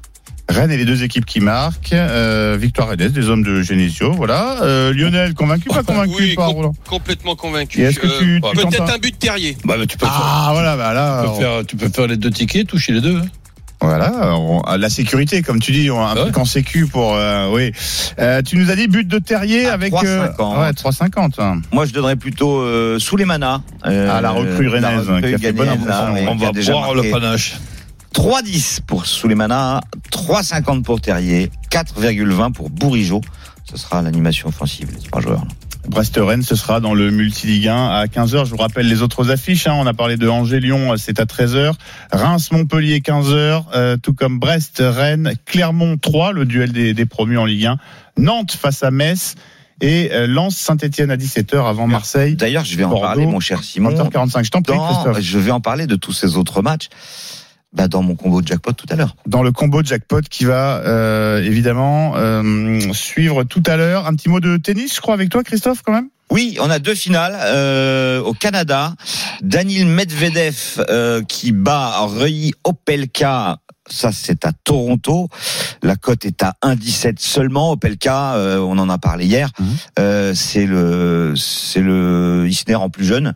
Rennes et les deux équipes qui marquent. Euh, victoire Rennes, des hommes de Genesio, voilà. Euh, Lionel, convaincu, pas convaincu, Oui, pas com- Roland? complètement convaincu. Et est-ce que tu- tu Peut-être un- but de Terrier. Bah, ben, tu peux, Ah, voilà, bah là. faire, tu, peux faire, tu peux faire les deux tickets, toucher les deux. hein. Voilà, on- la sécurité, comme tu dis, on a un Ouais. truc en sécu pour. euh, oui. Euh, tu nous as dit but de Terrier À avec. 3,50. ouais, 3,50. hein. Moi, je donnerais plutôt euh, Souleymana. Euh, Ah, la recrue rennaise, recrue qui a fait bonne ghanéenne, là, impression. ouais, On va déjà boire marqué. le panache. 3,10 pour Souleymana, 3,50 pour Terrier, 4,20 pour Bourigeau. Ce sera l'animation offensive, les trois joueurs. Brest-Rennes, ce sera dans le Multiligue 1 à 15h. Je vous rappelle les autres affiches. hein. On a parlé de Angers-Lyon, euh, c'est à 13h. Reims-Montpellier, 15h. euh, tout comme Brest-Rennes, Clermont 3, le duel des, des promus en Ligue 1. Nantes face à Metz. Et euh, Lens-Saint-Etienne à 17h avant Marseille. D'ailleurs, je vais en parler, mon cher Simon. 20h45. Je t'en prie, je vais en parler de tous ces autres matchs bah, dans mon combo de jackpot tout à l'heure. Dans le combo jackpot qui va euh, évidemment euh, suivre tout à l'heure. Un petit mot de tennis, je crois, avec toi, Christophe, quand même? Oui, on a deux finales euh, au Canada. Daniel Medvedev qui bat Rui Opelka. Ça, c'est à Toronto. La cote est à 1,17 seulement. Opelka, euh, on en a parlé hier. Mhm. Euh, c'est le, c'est le Isner en plus jeune.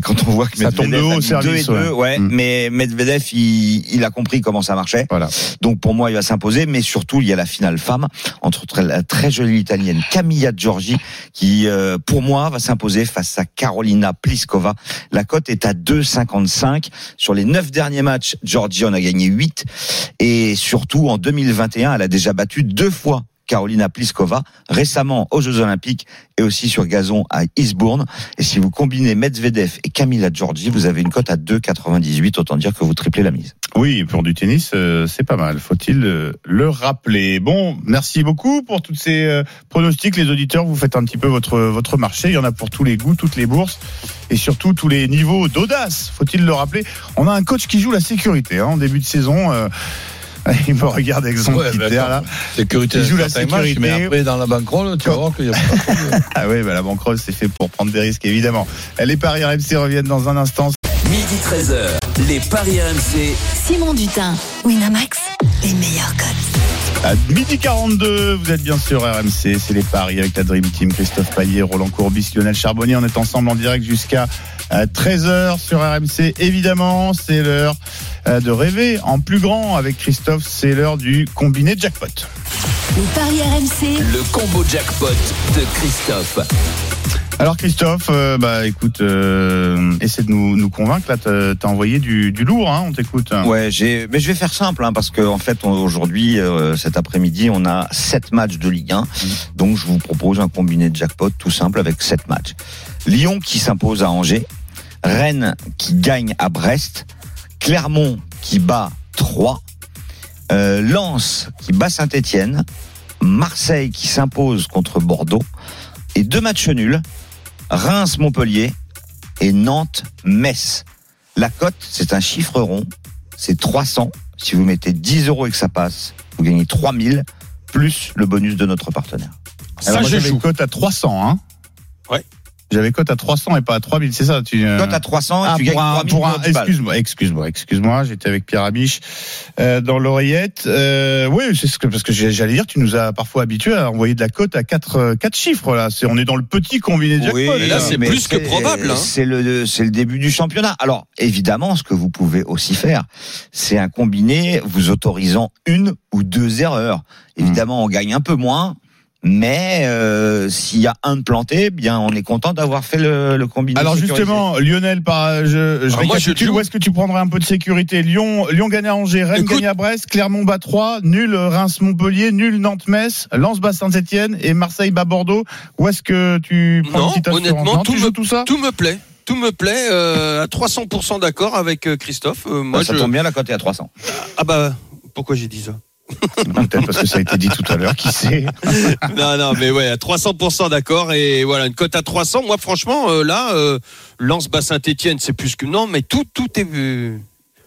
Et quand on voit que Ça tombe de Medvedev haut service, deux et deux, ouais. ouais, Mhm. mais Medvedev, il, il a compris comment ça marchait. Voilà. Donc pour moi, il va s'imposer. Mais surtout, il y a la finale femme entre la très jolie italienne Camilla Giorgi qui, euh, pour moi, va s'imposer face à Carolina Pliskova. La cote est à 2,55. Sur les neuf derniers matchs, Giorgi en a gagné 8. Et surtout, en 2021, elle a déjà battu deux fois Carolina Pliskova, récemment aux Jeux Olympiques et aussi sur gazon à Eastbourne. Et si vous combinez Medvedev et Camilla Giorgi, vous avez une cote à 2,98. Autant dire que vous triplez la mise. Oui, pour du tennis, euh, c'est pas mal. Faut-il euh, le rappeler Bon, merci beaucoup pour toutes ces euh, pronostics. Les auditeurs, vous faites un petit peu votre votre marché. Il y en a pour tous les goûts, toutes les bourses et surtout tous les niveaux d'audace. Faut-il le rappeler? On a un coach qui joue la sécurité hein, en début de saison. il me regarde avec son Ouais, petit air là. Sécurité, Il joue la sécurité. mais après, dans la banquerolle, tu vas voir qu'il y a pas Ah oui, bah la banquerolle, c'est fait pour prendre des risques, évidemment. Les paris RMC reviennent dans un instant. Midi 13h, les Paris RMC. Simon Dutin, Winamax, les meilleurs codes. À midi 42, vous êtes bien sûr RMC, c'est les paris avec la Dream Team, Christophe Payet, Roland Courbis, Lionel Charbonnier. On est ensemble en direct jusqu'à 13h sur RMC. Évidemment, c'est l'heure euh, de rêver en plus grand avec Christophe. C'est l'heure du combiné jackpot. Les paris RMC, Le combo jackpot de Christophe. Alors Christophe, euh, bah écoute, euh, essaie de nous, nous convaincre. Là, t'as envoyé du, du lourd, hein, on t'écoute. Ouais, j'ai, mais je vais faire simple, hein, parce que en fait, aujourd'hui, euh, cet après-midi, on a sept matchs de Ligue 1. Donc, je vous propose un combiné de jackpot tout simple avec sept matchs. Lyon qui s'impose à Angers, Rennes qui gagne à Brest, Clermont qui bat 3, euh, Lens qui bat Saint-Étienne, Marseille qui s'impose contre Bordeaux, et deux matchs nuls, Reims-Montpellier et Nantes-Metz. La cote, c'est un chiffre rond, c'est 300. Si vous mettez 10 euros et que ça passe, vous gagnez 3000 plus le bonus de notre partenaire. Alors, Ça, joue. une cote à 300, hein. Ouais. J'avais cote à 300 et pas à 3000, c'est ça tu, euh, Toi, t'as 300 et Ah, tu gagnes un, 3000 pour un- pour 10 balles. excuse-moi, excuse-moi, excuse-moi, j'étais avec Pierre Amiche euh, dans l'oreillette. Euh, oui, c'est ce que parce que j'allais dire, tu nous as parfois habitués à envoyer de la cote à quatre euh, quatre chiffres là. C'est on est dans le petit combiné de jackpot. Et là, c'est plus que probable, hein. C'est le, c'est le début du championnat. Alors, évidemment, ce que vous pouvez aussi faire, c'est un combiné vous autorisant une ou deux erreurs. Évidemment, on gagne un peu moins. Mais euh, s'il y a un de planté, eh bien on est content d'avoir fait le, le combiné. Alors sécurisé. justement, Lionel, par, je, je moi, je où est-ce que tu prendrais un peu de sécurité? Lyon, Lyon gagne à Angers, Rennes Écoute- gagne à Brest, Clermont bat 3, nul Reims Montpellier, nul Nantes Metz, Lens bat Saint-Etienne et Marseille bat Bordeaux. Où est-ce que tu prends Non, une honnêtement, Non, tout tu me- tout ça? Tout me plaît. Tout me plaît. euh, à 300% d'accord avec euh, Christophe. Euh, moi, ça je... tombe bien, la cote est à 300. Ah bah, pourquoi j'ai dit ça? Peut-être parce que ça a été dit tout à l'heure, qui sait Non, non, mais ouais, à 300% d'accord. Et voilà, une cote à 300. Moi, franchement, euh, là, euh, Lance bas Saint-Etienne, c'est plus que. Non, mais tout, tout est. euh,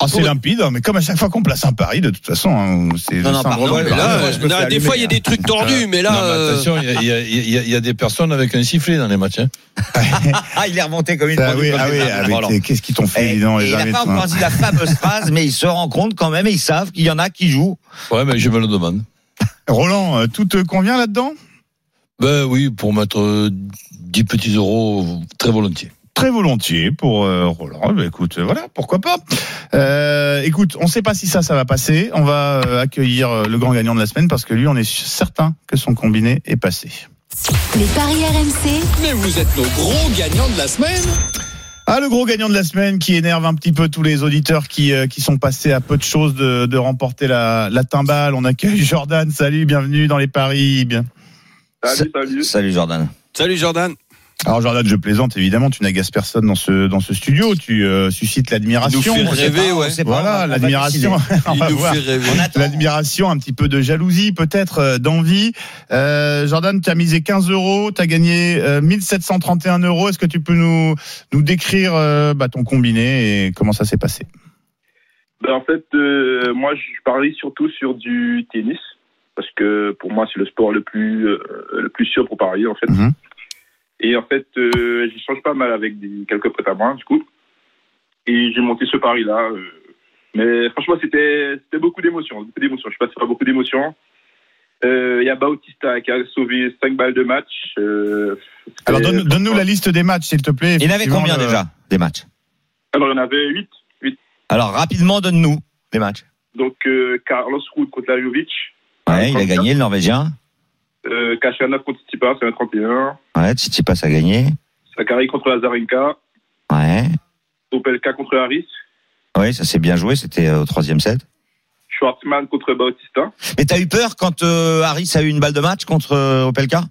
Ah, c'est limpide, hein, mais comme à chaque fois qu'on place un pari, de toute façon, hein, c'est Non, non, un là, non, fais des allumer, fois, il y a hein. des trucs tordus, mais là. Non, mais euh, attention, il y a- y, y y des personnes avec un sifflet dans les matchs. hein. Ah, il est remonté comme une Ah oui, ah oui, les- qu'est-ce qu'ils t'ont fait, donc, et il n'a pas encore hein. dit la fameuse phrase, mais il se rend compte quand même et ils savent qu'il y en a qui jouent. Ouais, mais je me le demande. Roland, euh, tout te convient là-dedans? Ben oui, pour mettre euh, 10 petits euros, très volontiers. Très volontiers pour euh, Roland. Bah, écoute, euh, voilà, pourquoi pas. Euh, écoute, on ne sait pas si ça, ça va passer. On va euh, accueillir euh, le grand gagnant de la semaine parce que lui, on est certain que son combiné est passé. Les paris RMC, Mais vous êtes nos gros gagnants de la semaine. Ah, le gros gagnant de la semaine qui énerve un petit peu tous les auditeurs qui, euh, qui sont passés à peu de choses de, de remporter la, la timbale. On accueille Jordan. Salut, bienvenue dans les paris. Bien. Salut, salut. Salut Jordan. Salut Jordan. Alors Jordan, je plaisante évidemment. Tu n'agaces personne dans ce dans ce studio. Tu euh, suscites l'admiration. Nous fait rêver, ouais. Pas, Voilà, l'admiration. L'admiration, un petit peu de jalousie, peut-être euh, d'envie. Euh, Jordan, tu as misé 15 euros, tu as gagné euh, 1731 euros. Est-ce que tu peux nous, nous décrire euh, bah, ton combiné et comment ça s'est passé? Ben, en fait, euh, moi, je parie surtout sur du tennis. Parce que pour moi, c'est le sport le plus, euh, le plus sûr pour parier, en fait. Mhm. Et en fait, euh, j'y change pas mal avec des, quelques potes à moi, du coup. Et j'ai monté ce pari-là. euh. mais franchement, c'était c'était beaucoup d'émotions. Beaucoup d'émotions. Je passé par beaucoup d'émotions. Euh, Il y a Bautista qui a sauvé 5 balles de match. euh, Alors donne- donne-nous la liste des matchs, s'il te plaît. Il y en avait combien déjà des matchs? Alors, il y en avait 8. Alors rapidement, donne-nous les matchs. Donc, euh, Carlos Ruud contre Lajovic. Ouais, il a 34. gagné le Norvégien. Euh, Kachanov contre Tsitsipas, c'est un 31. Ouais, Tsitsipas a gagné. Sakari contre Lazarenka. Ouais. Opelka contre Harris. Ouais, ça s'est bien joué. C'était euh, au troisième set. Schwartzmann contre Bautista. Mais t'as eu peur quand euh, Harris a eu une balle de match contre euh, Opelka?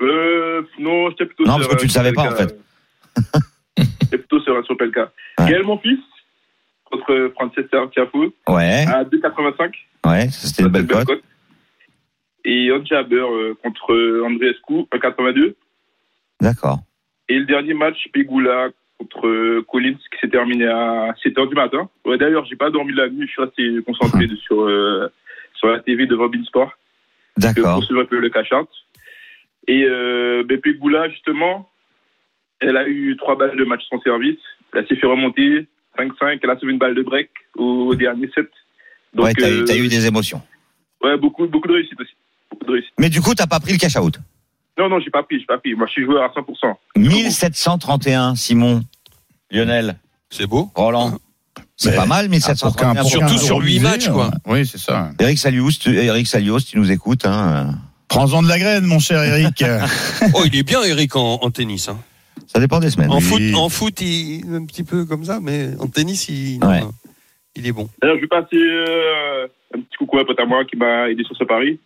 Euh, non, j'étais plutôt Non, parce que tu le savais pas, en fait. J'étais plutôt sur, sur Opelka. Ouais. Gaël Monfils contre Francesca Tiafo Ouais. à 2,85. Ouais, c'était une belle cote. Et On Jabber euh, contre Andreescu, 1,82. D'accord. Et le dernier match, Pegula contre euh, Collins, qui s'est terminé à 7h du matin. Ouais, D'ailleurs, j'ai pas dormi la nuit, je suis resté concentré de- sur, euh, sur la TV de Robin Sport. D'accord. pour suivre un peu le cash-out. Et euh, ben, Pegula, justement, elle a eu trois balles de match sans service. Elle s'est fait remonter 5-5. Elle a sauvé une balle de break au, dernier set. Donc, ouais, euh, t'as eu des émotions. ouais, beaucoup, beaucoup de réussite aussi. Beaucoup de réussite. Mais du coup, t'as pas pris le cash out. Non, non, j'ai pas pris, j'ai pas pris. Moi, je suis joueur à 100%. 1731, Simon. Lionel. C'est beau. Roland. C'est Mais- pas mal, Ah, pour qu'un- 1731. pour Surtout sur huit misé, matchs, quoi. euh, Oui, c'est ça. Eric Salios, tu, Eric Salios, tu nous écoutes. Hein. Prends-en de la graine, mon cher Eric. Oh, il est bien, Eric, en, en tennis. hein. Ça dépend des semaines. En, Oui. foot, en foot, il est un petit peu comme ça, mais en tennis, il, non, Ouais. il est bon. D'ailleurs, je vais passer euh, un petit coucou à un pote à moi qui m'a aidé sur ce pari.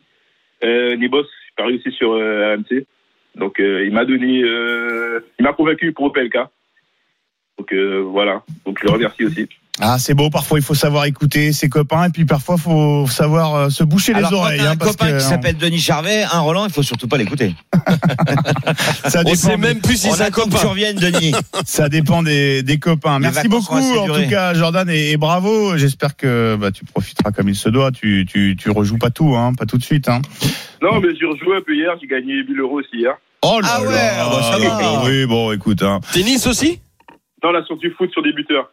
Euh, Nibos, il parie aussi sur euh, RMC. Donc, euh, il m'a donné, euh, il m'a convaincu pour Opelka. Donc, euh, voilà. Donc, je le remercie aussi. Ah, c'est beau. Parfois, il faut savoir écouter ses copains et puis parfois, il faut savoir euh, se boucher Alors, les quand oreilles. t'as un hein, parce copain que, qui s'appelle Denis Charvet, un Roland, il faut surtout pas l'écouter. ça On dépend sait même plus si c'est un copain. reviennes, Denis. Ça dépend des, des copains. Les Merci beaucoup, en tout cas, Jordan, et, et bravo. J'espère que bah, tu profiteras comme il se doit. Tu, tu, tu rejoues pas tout, hein, pas tout de suite. Hein. Non, mais j'ai rejoué un peu hier. J'ai gagné 1000 euros aussi hier. Oh là Ah ouais, là. bah, ça va. Oui, bon, écoute. Hein. Tennis aussi? Dans la sortie du foot sur des buteurs.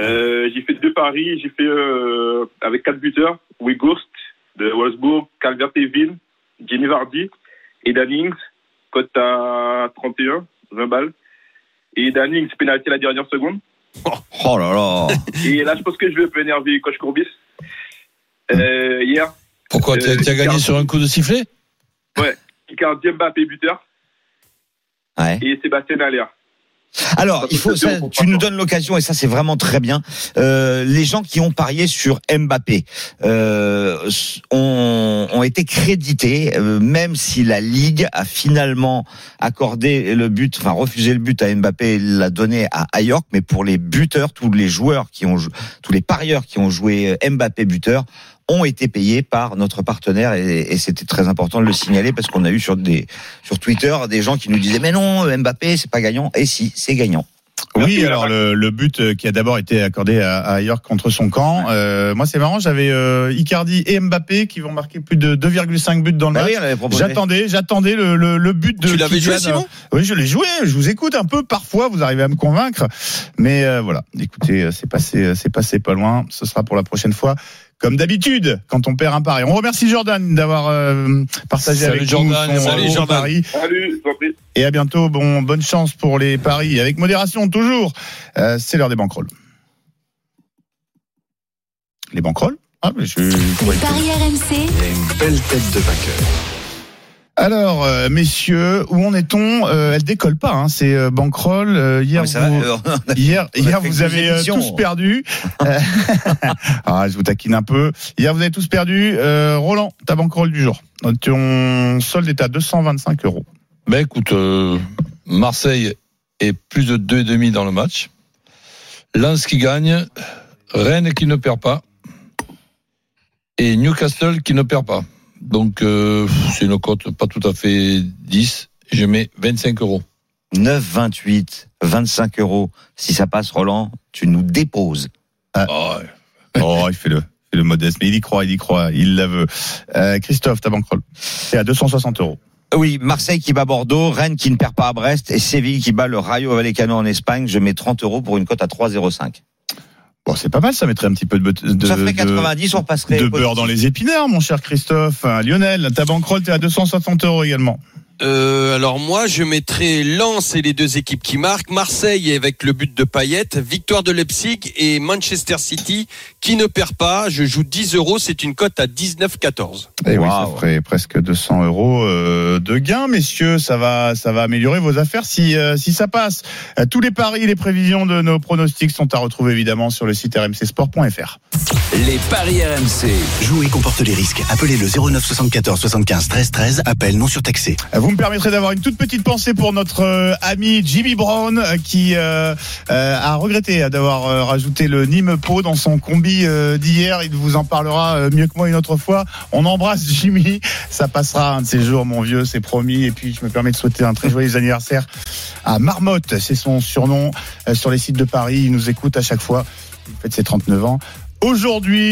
Euh, j'ai fait deux paris. J'ai fait euh, avec quatre buteurs. Wigurst de Wolfsburg, Calvert-Lewin, Jimmy Vardy et Dannings. Cote à 31, 20 balles. Et Dannings, pénalité à la dernière seconde. Oh là là. Et là, je pense que je vais un peu énerver coach Courbis. Euh, hier, Pourquoi Tu as, Euh, tu as gagné Icardi. sur un coup de sifflet? Ouais, Icardi Mbappé buteur Ouais. et Sébastien Aller. Alors, il faut, ça, tu nous donnes l'occasion, et ça c'est vraiment très bien. Euh, les gens qui ont parié sur Mbappé euh, ont, ont été crédités, euh, même si la Ligue a finalement accordé le but, enfin refusé le but à Mbappé, et l'a donné à Ayork. Mais pour les buteurs, tous les joueurs qui ont, tous les parieurs qui ont joué Mbappé buteur ont été payés par notre partenaire et, et c'était très important de le signaler parce qu'on a eu sur des sur Twitter des gens qui nous disaient mais non Mbappé c'est pas gagnant et si c'est gagnant. Oui, alors le, le but euh, qui a d'abord été accordé à, à York contre son camp. Euh, moi, c'est marrant, j'avais euh, Icardi et Mbappé qui vont marquer plus de 2,5 buts dans le Bah match. oui, on avait proposé. J'attendais, j'attendais le, le, le but de. Tu l'avais joué. Simon? Oui, je l'ai joué. Je vous écoute un peu. Parfois, vous arrivez à me convaincre, mais euh, voilà. Écoutez, c'est passé, c'est passé pas loin. Ce sera pour la prochaine fois. Comme d'habitude, quand on perd un pari. On remercie Jordan d'avoir euh, partagé Salut, avec Jordan. nous son Salut, son Jordan. pari. Salut. Et à bientôt. Bon, bonne chance pour les paris. Avec modération, toujours. Euh, c'est l'heure des banquerolles. Les banquerolles? Ah, mais je. Les paris RMC, Une belle tête de vainqueur. Alors, euh, messieurs, où en est-on euh, Elle décolle pas. Hein, c'est euh, bankroll. Euh, hier, Ah, va, vous, euh, a- hier, hier, avez euh, tous perdu. Ah, je vous taquine un peu. Hier, vous avez tous perdu. Euh, Roland, ta bankroll du jour. Ton solde est à 225 euros. Ben écoute, euh, Marseille est plus de 2,5 dans le match. Lens qui gagne, Rennes qui ne perd pas et Newcastle qui ne perd pas. Donc euh, c'est une cote pas tout à fait 10. Je mets 25 euros. 9, 28, 25 euros. Si ça passe, Roland, tu nous déposes. Ah, Oh, il fait le, fait le modeste, mais il y croit, il y croit, il la veut. Euh, Christophe, ta bankroll, c'est à 260 euros. Oui, Marseille qui bat Bordeaux, Rennes qui ne perd pas à Brest et Séville qui bat le Rayo Vallecano en Espagne. Je mets 30 euros pour une cote à 3,05. Bon, c'est pas mal, ça mettrait un petit peu de, de, Ça ferait de- 90, on passerait. de beurre dans les épinards, mon cher Christophe. Euh, Lionel, ta bankroll, t'es à 260 euros également. Euh, alors moi, je mettrai Lens et les deux équipes qui marquent, Marseille avec le but de Payet, victoire de Leipzig et Manchester City qui ne perd pas. Je joue 10 euros, c'est une cote à 19,14. Et Eh oui, ça ferait presque 200 euros euh, de gains, messieurs. Ça va, ça va améliorer vos affaires si euh, si ça passe. Euh, tous les paris, les prévisions de nos pronostics sont à retrouver évidemment sur le site rmcsport.fr. Les paris RMC. Jouer comporte les risques. Appelez le 09 74 75 13 13. Appel non surtaxé. Vous me permettrez d'avoir une toute petite pensée pour notre euh, ami Jimmy Brown euh, qui euh, euh, a regretté d'avoir rajouté le Nîmes Po dans son combi d'hier. Il vous en parlera mieux que moi une autre fois. On embrasse Jimmy. Ça passera un de ces jours, mon vieux, c'est promis. Et puis je me permets de souhaiter un très joyeux anniversaire à Marmotte. C'est son surnom sur les sites de Paris. Il nous écoute à chaque fois. Il fête ses 39 ans. Aujourd'hui,